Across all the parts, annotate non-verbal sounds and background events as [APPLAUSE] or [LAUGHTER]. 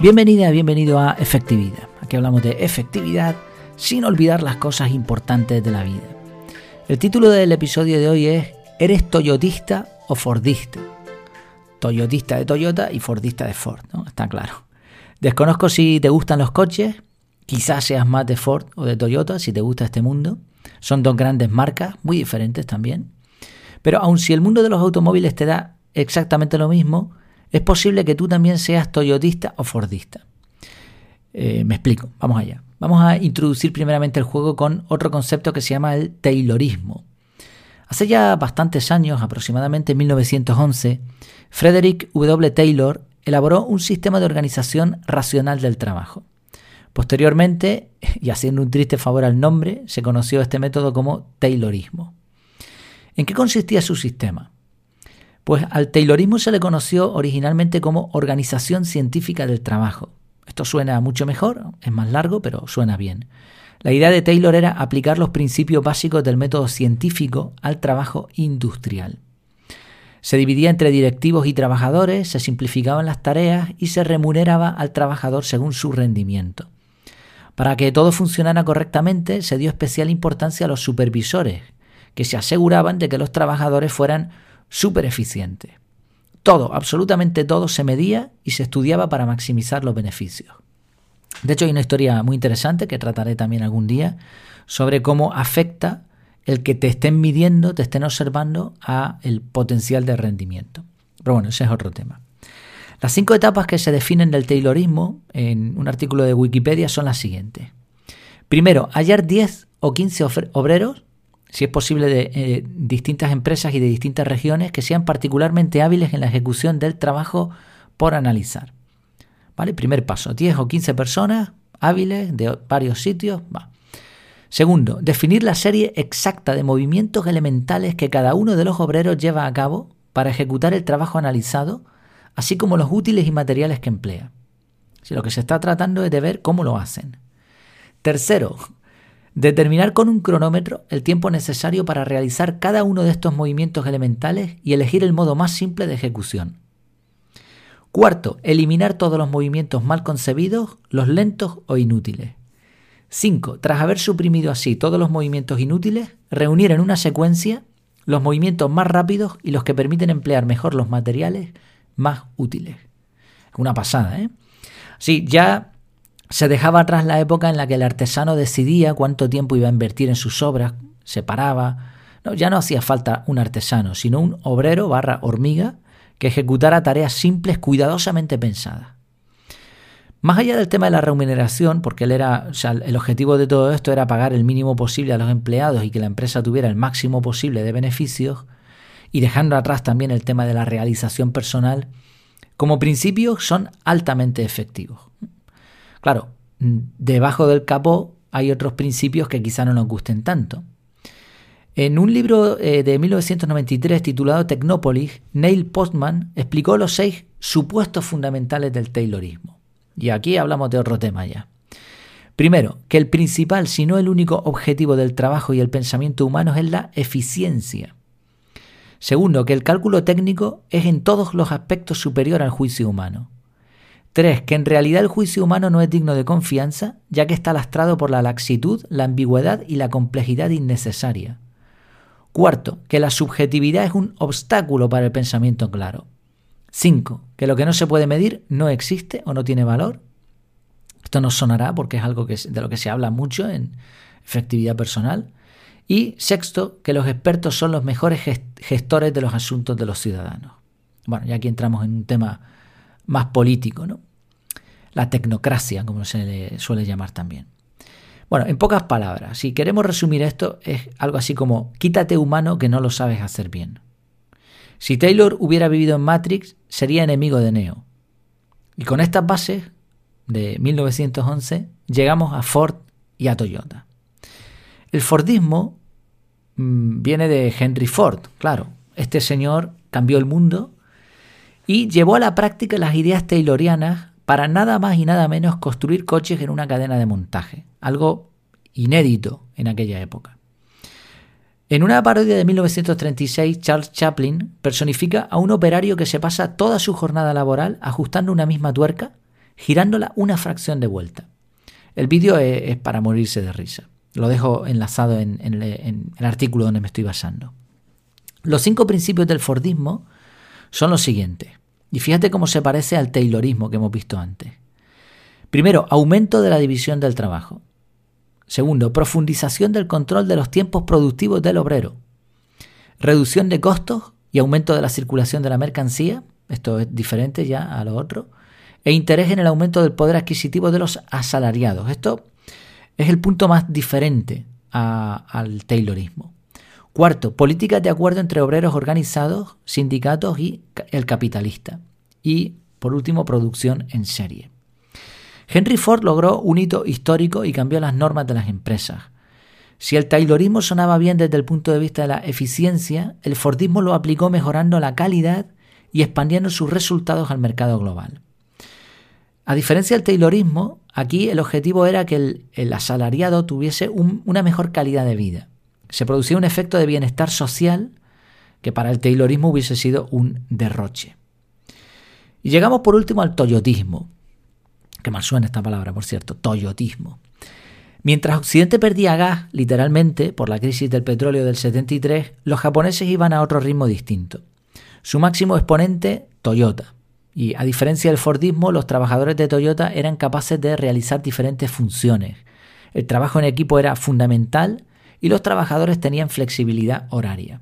Bienvenida, bienvenido a Efectividad. Aquí hablamos de efectividad sin olvidar las cosas importantes de la vida. El título del episodio de hoy es ¿Eres toyotista o fordista? Toyotista de Toyota y fordista de Ford, ¿no? Está claro. Desconozco si te gustan los coches, quizás seas más de Ford o de Toyota si te gusta este mundo. Son dos grandes marcas, muy diferentes también. Pero aun si el mundo de los automóviles te da exactamente lo mismo, es posible que tú también seas toyotista o fordista. Eh, me explico, vamos allá. Vamos a introducir primeramente el juego con otro concepto que se llama el Taylorismo. Hace ya bastantes años, aproximadamente en 1911, Frederick W. Taylor elaboró un sistema de organización racional del trabajo. Posteriormente, y haciendo un triste favor al nombre, se conoció este método como Taylorismo. ¿En qué consistía su sistema? Pues al Taylorismo se le conoció originalmente como Organización Científica del Trabajo. Esto suena mucho mejor, es más largo, pero suena bien. La idea de Taylor era aplicar los principios básicos del método científico al trabajo industrial. Se dividía entre directivos y trabajadores, se simplificaban las tareas y se remuneraba al trabajador según su rendimiento. Para que todo funcionara correctamente, se dio especial importancia a los supervisores, que se aseguraban de que los trabajadores fueran súper eficientes. Todo, absolutamente todo se medía y se estudiaba para maximizar los beneficios. De hecho, hay una historia muy interesante que trataré también algún día sobre cómo afecta el que te estén midiendo, te estén observando a el potencial de rendimiento. Pero bueno, ese es otro tema. Las cinco etapas que se definen del Taylorismo en un artículo de Wikipedia son las siguientes. Primero, hallar 10 o 15 obreros si es posible, de eh, distintas empresas y de distintas regiones que sean particularmente hábiles en la ejecución del trabajo por analizar. ¿Vale? Primer paso, 10 o 15 personas hábiles de varios sitios. Va. Segundo, definir la serie exacta de movimientos elementales que cada uno de los obreros lleva a cabo para ejecutar el trabajo analizado, así como los útiles y materiales que emplea. Si lo que se está tratando es de ver cómo lo hacen. Tercero, Determinar con un cronómetro el tiempo necesario para realizar cada uno de estos movimientos elementales y elegir el modo más simple de ejecución. Cuarto, eliminar todos los movimientos mal concebidos, los lentos o inútiles. 5. Tras haber suprimido así todos los movimientos inútiles, reunir en una secuencia los movimientos más rápidos y los que permiten emplear mejor los materiales más útiles. Una pasada, ¿eh? Sí, ya se dejaba atrás la época en la que el artesano decidía cuánto tiempo iba a invertir en sus obras, se paraba. Ya no hacía falta un artesano, sino un obrero barra hormiga que ejecutara tareas simples cuidadosamente pensadas. Más allá del tema de la remuneración, porque el objetivo de todo esto era pagar el mínimo posible a los empleados y que la empresa tuviera el máximo posible de beneficios, y dejando atrás también el tema de la realización personal, como principio son altamente efectivos. Claro, debajo del capó hay otros principios que quizá no nos gusten tanto. En un libro eh, de 1993 titulado Technopolis, Neil Postman explicó los seis supuestos fundamentales del Taylorismo. Y aquí hablamos de otro tema ya. Primero, que el principal, si no el único objetivo del trabajo y el pensamiento humano es la eficiencia. Segundo, que el cálculo técnico es en todos los aspectos superior al juicio humano. 3. Que en realidad el juicio humano no es digno de confianza, ya que está lastrado por la laxitud, la ambigüedad y la complejidad innecesaria. Cuarto, que la subjetividad es un obstáculo para el pensamiento claro. 5. Que lo que no se puede medir no existe o no tiene valor. Esto nos sonará porque es algo que, de lo que se habla mucho en efectividad personal. Y sexto, que los expertos son los mejores gestores de los asuntos de los ciudadanos. Bueno, ya aquí entramos en un tema más político, ¿no? La tecnocracia, como se le suele llamar también. Bueno, en pocas palabras, si queremos resumir esto, es algo así como quítate humano que no lo sabes hacer bien. Si Taylor hubiera vivido en Matrix, sería enemigo de Neo. Y con estas bases de 1911 llegamos a Ford y a Toyota. El Fordismo mm, viene de Henry Ford, claro. Este señor cambió el mundo y llevó a la práctica las ideas taylorianas para nada más y nada menos construir coches en una cadena de montaje, algo inédito en aquella época. En una parodia de 1936, Charles Chaplin personifica a un operario que se pasa toda su jornada laboral ajustando una misma tuerca, girándola una fracción de vuelta. El vídeo es, para morirse de risa. Lo dejo enlazado en, el artículo donde me estoy basando. Los cinco principios del Fordismo son los siguientes. Y fíjate cómo se parece al Taylorismo que hemos visto antes. Primero, aumento de la división del trabajo. Segundo, profundización del control de los tiempos productivos del obrero. Reducción de costos y aumento de la circulación de la mercancía. Esto es diferente ya a lo otro. E interés en el aumento del poder adquisitivo de los asalariados. Esto es el punto más diferente al Taylorismo. Cuarto, políticas de acuerdo entre obreros organizados, sindicatos y el capitalista. Y, por último, producción en serie. Henry Ford logró un hito histórico y cambió las normas de las empresas. Si el Taylorismo sonaba bien desde el punto de vista de la eficiencia, el Fordismo lo aplicó mejorando la calidad y expandiendo sus resultados al mercado global. A diferencia del Taylorismo, aquí el objetivo era que el, asalariado tuviese una mejor calidad de vida. Se producía un efecto de bienestar social que para el Taylorismo hubiese sido un derroche. Y llegamos por último al toyotismo. Que mal suena esta palabra, por cierto, toyotismo. Mientras Occidente perdía gas, literalmente, por la crisis del petróleo del 73, los japoneses iban a otro ritmo distinto. Su máximo exponente, Toyota. Y a diferencia del Fordismo, los trabajadores de Toyota eran capaces de realizar diferentes funciones. El trabajo en equipo era fundamental y los trabajadores tenían flexibilidad horaria.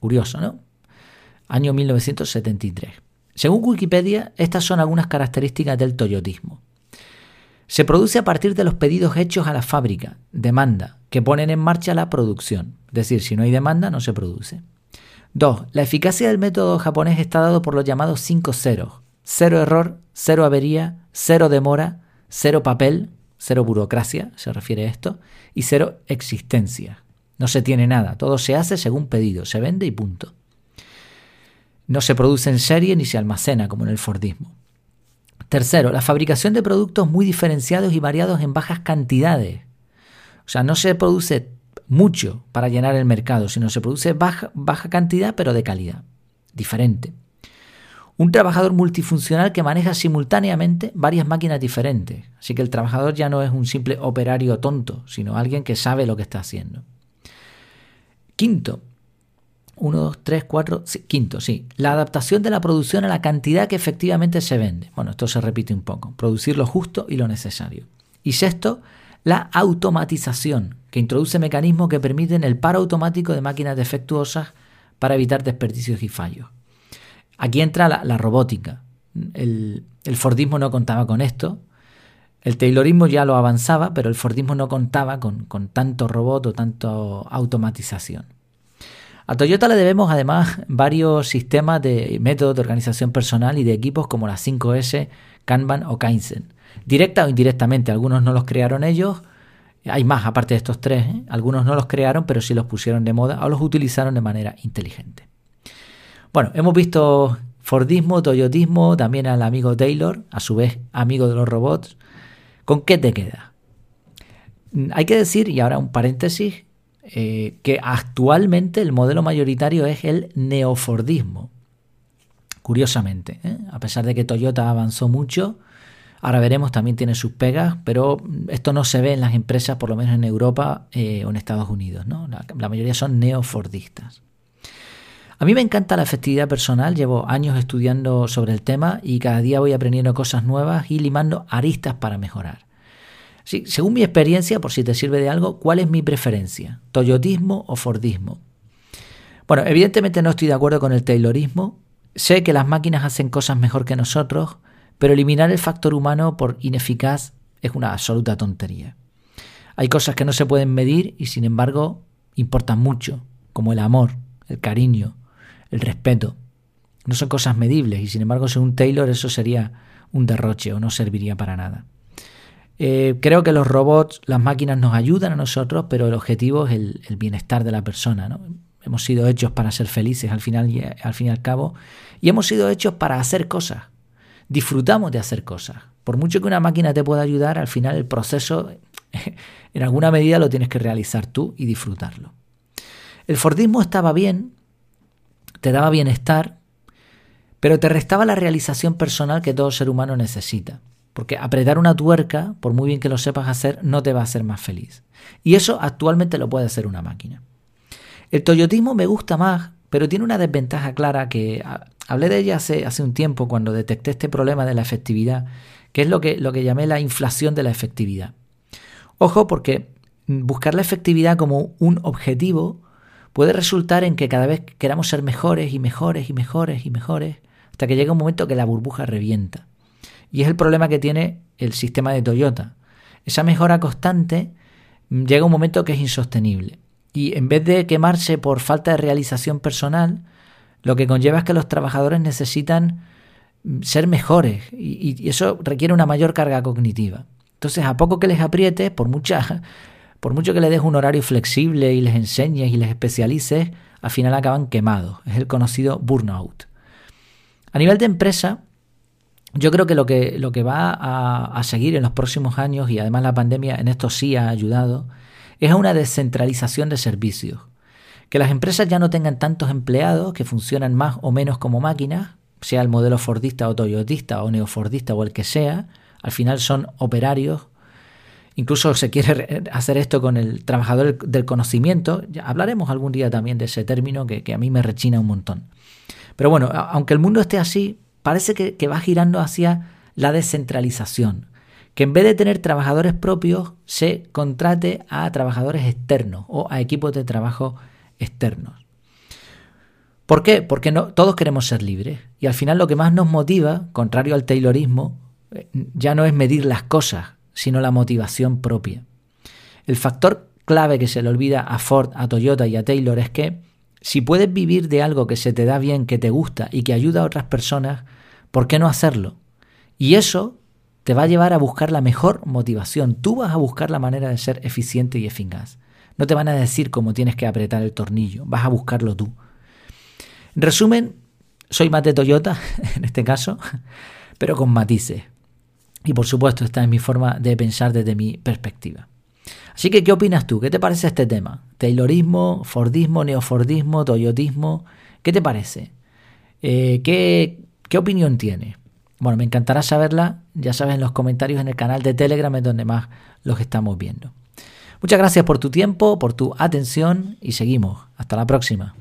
Curioso, ¿no? Año 1973. Según Wikipedia, estas son algunas características del toyotismo. Se produce a partir de los pedidos hechos a la fábrica, demanda, que ponen en marcha la producción. Es decir, si no hay demanda, no se produce. 2. La eficacia del método japonés está dado por los llamados 5 ceros. Cero error, cero avería, cero demora, cero papel, cero burocracia, se refiere a esto, y cero existencia. No se tiene nada, todo se hace según pedido, se vende y punto. No se produce en serie ni se almacena como en el Fordismo. Tercero, la fabricación de productos muy diferenciados y variados en bajas cantidades. O sea, no se produce mucho para llenar el mercado, sino se produce baja, baja cantidad pero de calidad. Diferente. Un trabajador multifuncional que maneja simultáneamente varias máquinas diferentes. Así que el trabajador ya no es un simple operario tonto, sino alguien que sabe lo que está haciendo. Quinto, 1, 2, 3, 4, quinto, sí. La adaptación de la producción a la cantidad que efectivamente se vende. Bueno, esto se repite un poco. Producir lo justo y lo necesario. Y sexto, la automatización, que introduce mecanismos que permiten el paro automático de máquinas defectuosas para evitar desperdicios y fallos. Aquí entra la, robótica. El, Fordismo no contaba con esto. El Taylorismo ya lo avanzaba, pero el Fordismo no contaba con, con tanto robot o tanto automatización. A Toyota le debemos además [LAUGHS] varios sistemas de métodos de organización personal y de equipos como las 5S, Kanban o Kaizen. Directa o indirectamente, algunos no los crearon ellos, hay más aparte de estos tres, ¿eh? algunos no los crearon pero sí los pusieron de moda o los utilizaron de manera inteligente. Bueno, hemos visto Fordismo, Toyotismo, también al amigo Taylor, a su vez amigo de los robots. ¿Con qué te queda? Hay que decir, y ahora un paréntesis, eh, que actualmente el modelo mayoritario es el neofordismo. Curiosamente, ¿eh? a pesar de que Toyota avanzó mucho, ahora veremos, también tiene sus pegas, pero esto no se ve en las empresas, por lo menos en Europa eh, o en Estados Unidos. ¿no? La mayoría son neofordistas. A mí me encanta la efectividad personal, llevo años estudiando sobre el tema y cada día voy aprendiendo cosas nuevas y limando aristas para mejorar según mi experiencia, por si te sirve de algo, ¿cuál es mi preferencia? ¿Toyotismo o Fordismo? Bueno, evidentemente no estoy de acuerdo con el Taylorismo. Sé que las máquinas hacen cosas mejor que nosotros, pero eliminar el factor humano por ineficaz es una absoluta tontería. Hay cosas que no se pueden medir y sin embargo importan mucho, como el amor, el cariño, el respeto. No son cosas medibles y sin embargo según Taylor eso sería un derroche o no serviría para nada. Eh, creo que los robots, las máquinas nos ayudan a nosotros, pero el objetivo es el, bienestar de la persona. ¿no? Hemos sido hechos para ser felices al final y al fin y al cabo, y hemos sido hechos para hacer cosas. Disfrutamos de hacer cosas. Por mucho que una máquina te pueda ayudar, al final el proceso, [LAUGHS] en alguna medida, lo tienes que realizar tú y disfrutarlo. El Fordismo estaba bien, te daba bienestar, pero te restaba la realización personal que todo ser humano necesita. Porque apretar una tuerca, por muy bien que lo sepas hacer, no te va a hacer más feliz. Y eso actualmente lo puede hacer una máquina. El toyotismo me gusta más, pero tiene una desventaja clara que hablé de ella hace, hace un tiempo cuando detecté este problema de la efectividad, que es lo que, lo que llamé la inflación de la efectividad. Ojo porque buscar la efectividad como un objetivo puede resultar en que cada vez queramos ser mejores y mejores y mejores y mejores, hasta que llega un momento que la burbuja revienta. Y es el problema que tiene el sistema de Toyota. Esa mejora constante mm, llega un momento que es insostenible. Y en vez de quemarse por falta de realización personal, lo que conlleva es que los trabajadores necesitan mm, ser mejores y, eso requiere una mayor carga cognitiva. Entonces, a poco que les aprietes, por, mucha, por mucho que les des un horario flexible y les enseñes y les especialices, al final acaban quemados. Es el conocido burnout. A nivel de empresa, yo creo que lo que, lo que va a, seguir en los próximos años, y además la pandemia en esto sí ha ayudado, es una descentralización de servicios. Que las empresas ya no tengan tantos empleados que funcionan más o menos como máquinas, sea el modelo Fordista o Toyotista o Neofordista o el que sea, al final son operarios. Incluso se quiere hacer esto con el trabajador del conocimiento. Hablaremos algún día también de ese término que, a mí me rechina un montón. Pero bueno, aunque el mundo esté así, parece que, va girando hacia la descentralización. Que en vez de tener trabajadores propios, se contrate a trabajadores externos o a equipos de trabajo externos. ¿Por qué? Porque todos queremos ser libres. Y al final lo que más nos motiva, contrario al Taylorismo, eh, ya no es medir las cosas, sino la motivación propia. El factor clave que se le olvida a Ford, a Toyota y a Taylor es que si puedes vivir de algo que se te da bien, que te gusta y que ayuda a otras personas, ¿por qué no hacerlo? Y eso te va a llevar a buscar la mejor motivación. Tú vas a buscar la manera de ser eficiente y eficaz. No te van a decir cómo tienes que apretar el tornillo, vas a buscarlo tú. En resumen, soy más de Toyota, [LAUGHS] en este caso, pero con matices. Y por supuesto, esta es mi forma de pensar desde mi perspectiva. Así que, ¿qué opinas tú? ¿Qué te parece este tema? Taylorismo, Fordismo, Neofordismo, Toyotismo. ¿Qué te parece? Eh, ¿qué, ¿Qué opinión tienes? Bueno, me encantará saberla, ya sabes, en los comentarios en el canal de Telegram es donde más los estamos viendo. Muchas gracias por tu tiempo, por tu atención y seguimos. Hasta la próxima.